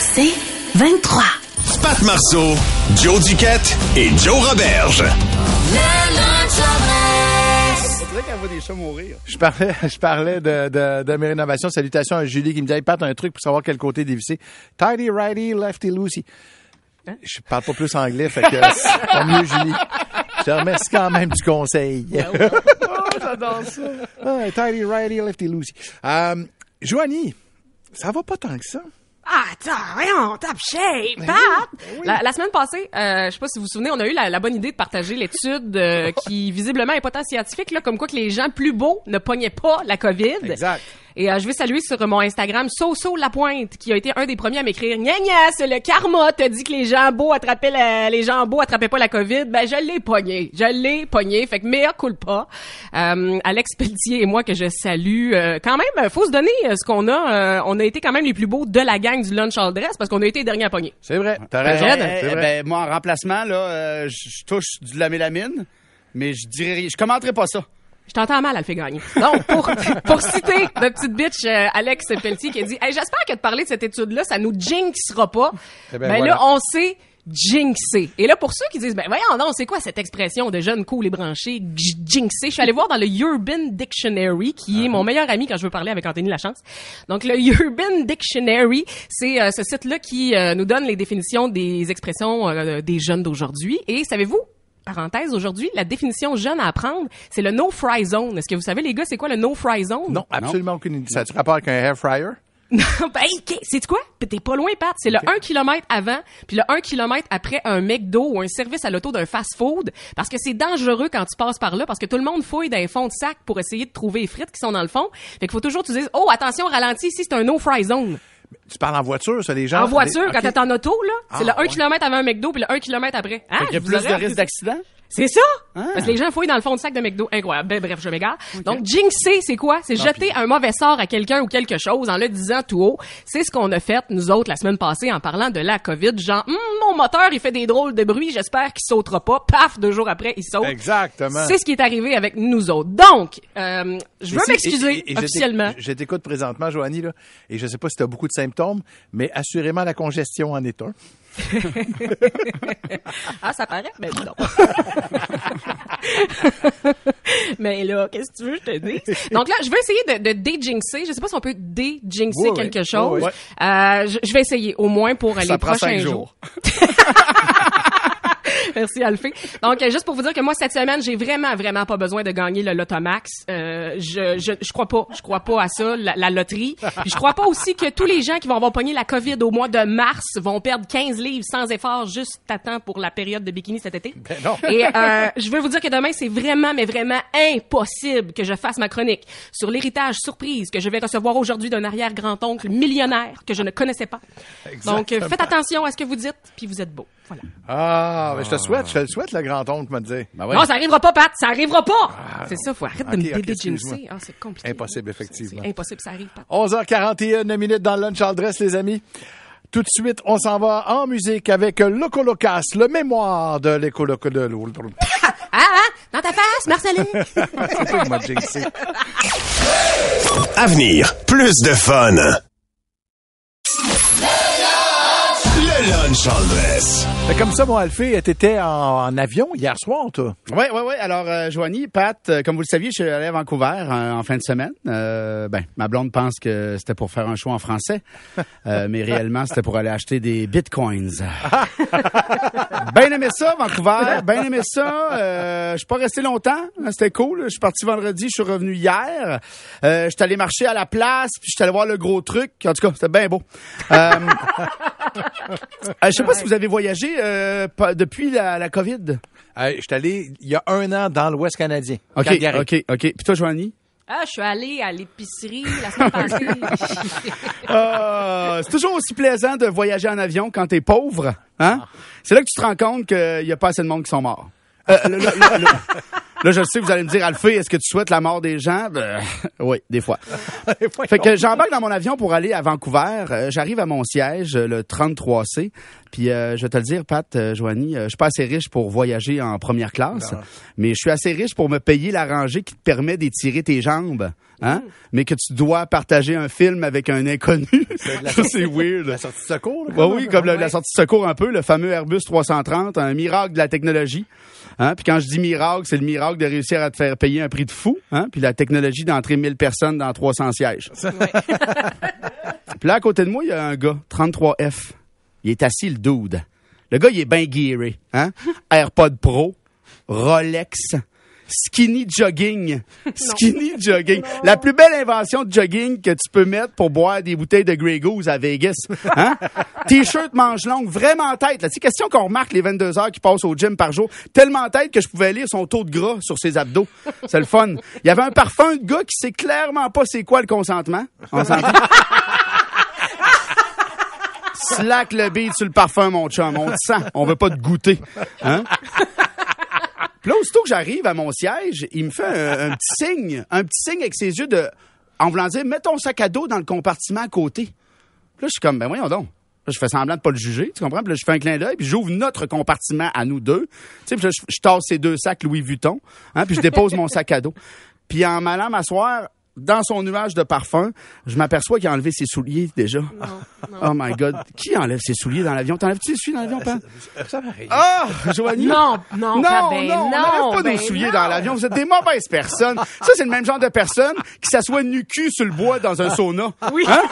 C'est 23. Pat Marceau, Joe Duquette et Joe Roberge. On dirait qu'elle voit des chats mourir. Je parlais, je parlais de, de, de mes rénovations. Salutations à Julie qui me dit hey, Pat, un truc pour savoir quel côté dévisser. Tidy, righty, lefty, loosey. Je parle pas plus anglais, fait que c'est pas mieux, Julie. Je te remercie quand même du conseil. Oh, j'adore ça. Ah, tidy, righty, lefty, loosey. Euh, Joanie, ça va pas tant que ça? Ah, attends, voyons, top shape, Pat! La, la semaine passée, euh, je sais pas si vous vous souvenez, on a eu la, la bonne idée de partager l'étude euh, qui, visiblement, est pas tant scientifique, là, comme quoi que les gens plus beaux ne pognaient pas la COVID. Exact. Et euh, je vais saluer sur mon Instagram Soso Lapointe, qui a été un des premiers à m'écrire « Gna gna, c'est le karma, t'as dit que les gens beaux attrapaient la- les gens beaux attrapaient pas la COVID. » Ben, je l'ai pogné. Je l'ai pogné. Fait que mea culpa. Euh, Alex Pelletier et moi, que je salue. euh, quand même, faut se donner euh, ce qu'on a. euh, on a été quand même les plus beaux de la gang du lunch all dress parce qu'on a été les derniers à pogner. C'est vrai. T'as Ben, raison. vrai. ben, moi, en remplacement, là, euh, je touche du la mélamine, mais je dirais rien. Je commenterai pas ça. Je t'entends mal, elle le fait gagner. Donc, pour, pour citer notre petite bitch euh, Alex Pelletier qui a dit hey, J'espère que de parler de cette étude-là, ça nous jinxera pas. Eh ben ben, là, on s'est jinxé. Et là, pour ceux qui disent Ben voyons non, c'est quoi cette expression de jeune cool et branché, jinxé? Je suis allée voir dans le Urban Dictionary, qui est mon meilleur ami quand je veux parler avec Anthony Lachance. Donc, le Urban Dictionary, c'est euh, ce site-là qui euh, nous donne les définitions des expressions euh, des jeunes d'aujourd'hui. Et savez-vous, parenthèse, aujourd'hui, la définition jeune à apprendre, c'est le no-fry zone. Est-ce que vous savez, les gars, c'est quoi le no-fry zone? Non, absolument aucune idée. Ça a-tu rapport avec un hair fryer? Non, ben, hey, c'est quoi? T'es pas loin, Pat. C'est le 1 km avant, puis le 1 km après un McDo ou un service à l'auto d'un fast-food, parce que c'est dangereux quand tu passes par là, parce que tout le monde fouille dans les fonds de sac pour essayer de trouver les frites qui sont dans le fond. Fait qu'il faut toujours que tu dises, oh, attention, ralentis, ici, c'est un no-fry zone. Tu parles en voiture, ça, les gens? En voiture, les- quand t'es en auto, là, c'est Ah, le 1 ouais. km avant un McDo, puis le 1 km après. Hein? Qu'il y a plus de risques d'accident? C'est ça! Ah. Parce que les gens fouillent dans le fond de sac de McDo. Incroyable. Ben, bref, je m'égare. Donc, jinxer, c'est quoi? C'est jeter un mauvais sort à quelqu'un ou quelque chose en le disant tout haut. C'est ce qu'on a fait, nous autres, la semaine passée, en parlant de la COVID. Genre, Hum, mon moteur, il fait des drôles de bruit, j'espère qu'il sautera pas. Paf, deux jours après, il saute. Exactement. C'est ce qui est arrivé avec nous autres. Donc, euh, je veux si- m'excuser officiellement. Je t'écoute présentement, Joanie, là, et je sais pas si tu as beaucoup de symptômes, mais assurément la congestion en est un. Ah, ça paraît? Ben non. Mais là, qu'est-ce que tu veux je te dise? Donc là, je vais essayer de, de déjinxer. Je sais pas si on peut déjinxer Oui, oui. quelque chose. Oui. Euh, je, je vais essayer, au moins pour Ça les prochains jours. Merci, Alphée. Donc, euh, juste pour vous dire que moi, cette semaine, j'ai vraiment, vraiment pas besoin de gagner le Lotomax. Euh, je, je, je crois pas. Je crois pas à ça, la, la loterie. Puis je crois pas aussi que tous les gens qui vont avoir pogné la COVID au mois de mars vont perdre 15 livres sans effort juste à temps pour la période de bikini cet été. Ben non. Et euh, je veux vous dire que demain, c'est vraiment, mais vraiment impossible que je fasse ma chronique sur l'héritage surprise que je vais recevoir aujourd'hui d'un arrière-grand-oncle millionnaire que je ne connaissais pas. Donc, euh, faites attention à ce que vous dites, puis vous êtes beau. Voilà. Ah, mais je te souhaite, je te le souhaite, le grand-oncle, me dire. Ben ouais. Non, ça arrivera pas, Pat. Ça arrivera pas. c'est ça, faut arrêter de me dédégincer. excuse-moi. Ah, c'est compliqué. Impossible, effectivement. C'est impossible, ça arrive, Pat. 11h41 minutes dans le Lunch All Dress, les amis. Tout de suite, on s'en va en musique avec Loco Locas, le mémoire de l'éco Loco de Ah, ah, dans ta face, Marceline. C'est toi qui m'as. Avenir, plus de fun. Comme ça, mon Alphée, t'étais en, en avion hier soir, toi. Oui, oui, oui. Alors, euh, Joanie, Pat, euh, comme vous le saviez, je suis allé à Vancouver euh, en fin de semaine. Euh, ben, ma blonde pense que c'était pour faire un show en français, euh, mais réellement, c'était pour aller acheter des bitcoins. ben aimé ça, Vancouver. Ben aimé ça. Euh, je suis pas resté longtemps. C'était cool. Je suis parti vendredi, je suis revenu hier. Euh, je suis allé marcher à la place, puis je suis allé voir le gros truc. En tout cas, c'était bien beau. Euh, je sais pas si vous avez voyagé euh, depuis la, la COVID. Euh, je suis allé il y a un an dans l'Ouest canadien. OK, Calgary. OK, OK. Puis toi, Joanie? Ah, je suis allée à l'épicerie la semaine passée. Ah, c'est toujours aussi plaisant de voyager en avion quand t'es pauvre. Hein? C'est là que tu te rends compte qu'il n'y a pas assez de monde qui sont morts. Euh, là, je sais, vous allez me dire, Alphée, est-ce que tu souhaites la mort des gens? Ben, oui, des fois. Fait que j'embarque dans mon avion pour aller à Vancouver. Euh, J'arrive à mon siège, euh, le 33C. Puis euh, je vais te le dire, Pat, euh, Joanie, euh, je suis pas assez riche pour voyager en première classe, mais je suis assez riche pour me payer la rangée qui te permet d'étirer tes jambes. Hein? Mais que tu dois partager un film avec un inconnu. Ça, c'est weird. La sortie de secours, là, Ouais, oui, comme la, la sortie de secours un peu, le fameux Airbus 330, un miracle de la technologie. Hein? Puis quand je dis miracle, c'est le miracle de réussir à te faire payer un prix de fou. Hein? Puis la technologie d'entrer 1000 personnes dans 300 sièges. Puis là, à côté de moi, il y a un gars, 33F. Il est assis, le dude. Le gars, il est bien gearé. Hein? AirPod Pro, Rolex, skinny jogging. Skinny jogging. La plus belle invention de jogging que tu peux mettre pour boire des bouteilles de Grey Goose à Vegas. Hein? T-shirt manche longue, vraiment tête. C'est question qu'on remarque les 22 heures qu'il passe au gym par jour. Tellement tête que je pouvais lire son taux de gras sur ses abdos. C'est le fun. Il y avait un parfum de gars qui sait clairement pas c'est quoi le consentement. On s'entend? Slack le beat sur le parfum, mon chum. On te sent. On veut pas te goûter. Hein? Puis là, aussitôt que j'arrive à mon siège, il me fait un, petit signe, un petit signe avec ses yeux de, en voulant dire, mets ton sac à dos dans le compartiment à côté. Puis là, je suis comme, ben voyons donc. Là, je fais semblant de pas le juger, tu comprends? Puis là, je fais un clin d'œil, puis j'ouvre notre compartiment à nous deux. Tu sais, puis là, je, je tasse ces deux sacs Louis Vuitton, hein, puis je dépose mon sac à dos. Puis en m'allant m'asseoir dans son nuage de parfum, je m'aperçois qu'il a enlevé ses souliers déjà. Oh my God. Qui enlève ses souliers dans l'avion? T'enlèves-tu les souliers dans l'avion, Pat? Ça m'arrive. Ah, Joanie? Non, non, non, pas ben non, on non, n'enlève pas ben nos souliers non. dans l'avion. Vous êtes des mauvaises personnes. Ça, c'est le même genre de personne qui s'assoit nu-cul sur le bois dans un sauna. Oui. Hein?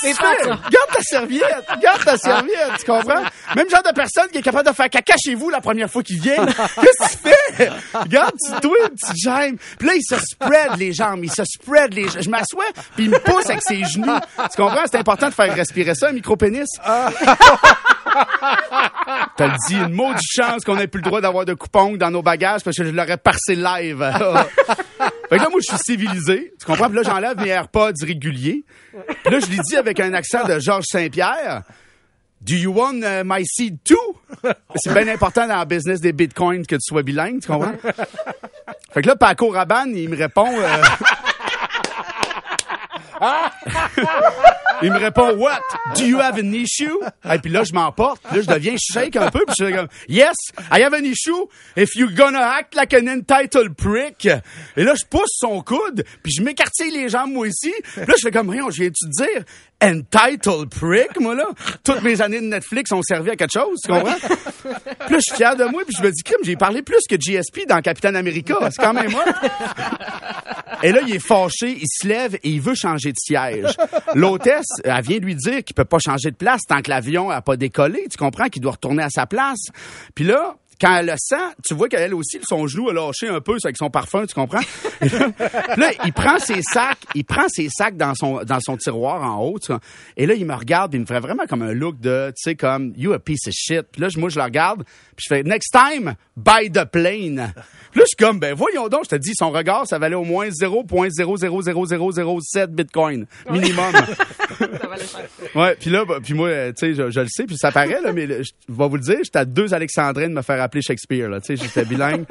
C'est. Garde ta serviette. Garde ta serviette. Tu comprends? Même genre de personne qui est capable de faire caca chez vous la première fois qu'il vient. Qu'est-ce que tu fais? Garde, tu toi, petite gemme. Puis là, il se spread les jambes. Il se spread les jambes. Je m'assois, puis il me pousse avec ses genoux. Tu comprends? C'est important de faire respirer ça, un micro-pénis. T'as dit une maudite chance qu'on ait plus le droit d'avoir de coupons dans nos bagages parce que je l'aurais parcé live. fait que là, moi, je suis civilisé. Tu comprends? Puis là, j'enlève mes AirPods réguliers. Puis là, je lui dis avec un accent de Georges Saint-Pierre. Do you want uh, my seed too? C'est bien important dans le business des bitcoins que tu sois bilingue, tu comprends? Fait que là, Paco Rabanne, il me répond... euh, Il me répond, what? Do you have an issue? Et puis là, je m'emporte. Là, je deviens shake un peu. Puis je suis comme, yes, I have an issue if you're gonna act like an entitled prick. Et là, je pousse son coude. Puis je m'écartille les jambes, moi aussi. Là, je fais comme, rien, je viens-tu te dire? Entitled prick, moi, là? Toutes mes années de Netflix ont servi à quelque chose, tu comprends? Puis là, je suis fier de moi. Puis je me dis, crime, j'ai parlé plus que GSP dans Capitaine America. C'est quand même moi. Et là, il est fâché, il se lève et il veut changer de siège. L'hôtesse, elle vient lui dire qu'il peut pas changer de place tant que l'avion a pas décollé. Tu comprends qu'il doit retourner à sa place. Puis là, quand elle le sent, tu vois qu'elle aussi, son genou a lâché un peu avec son parfum, tu comprends? Là, il prend ses sacs, il prend ses sacs dans son, dans son tiroir en haut, tu vois. Et là, il me regarde, puis il me ferait vraiment comme un look de, tu sais, comme, you a piece of shit. Puis là, moi, je le regarde, puis je fais, next time, buy the plane. Puis là, je suis comme, ben, voyons donc, je te dis, son regard, ça valait au moins 0.0000007 bitcoin. Minimum. Ça. Ouais, puis là, bah, puis moi, tu sais, je, je le sais, puis ça paraît, là, mais je vais vous le dire, j'étais à deux Alexandrines de me faire Shakespeare, là, tu sais, j'étais bilingue.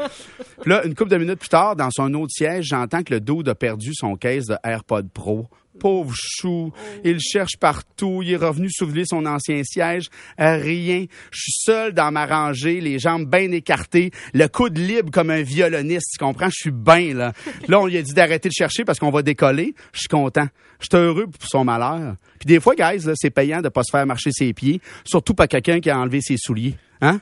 puis là, une couple de minutes plus tard, dans son autre siège, j'entends que le dude a perdu son caisse de AirPod Pro. Pauvre chou, il cherche partout, il est revenu soulever son ancien siège, rien. Je suis seul dans ma rangée, les jambes bien écartées, le coude libre comme un violoniste, tu comprends? Je suis bien, là. Là, on lui a dit d'arrêter de chercher parce qu'on va décoller. Je suis content. Je suis heureux pour son malheur. Puis des fois, guys, c'est payant de pas se faire marcher ses pieds, surtout pas quelqu'un qui a enlevé ses souliers. Hein?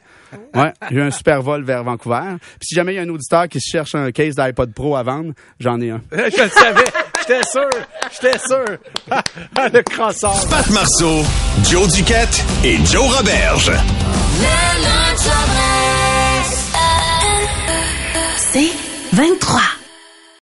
Ouais, j'ai un super vol vers Vancouver. Puis si jamais il y a un auditeur qui cherche un case d'iPod Pro à vendre, j'en ai un. Je le savais. J'étais sûr. J'étais sûr. le crosseur. Pat Marceau, Joe Duquette et Joe Roberge. C'est 23.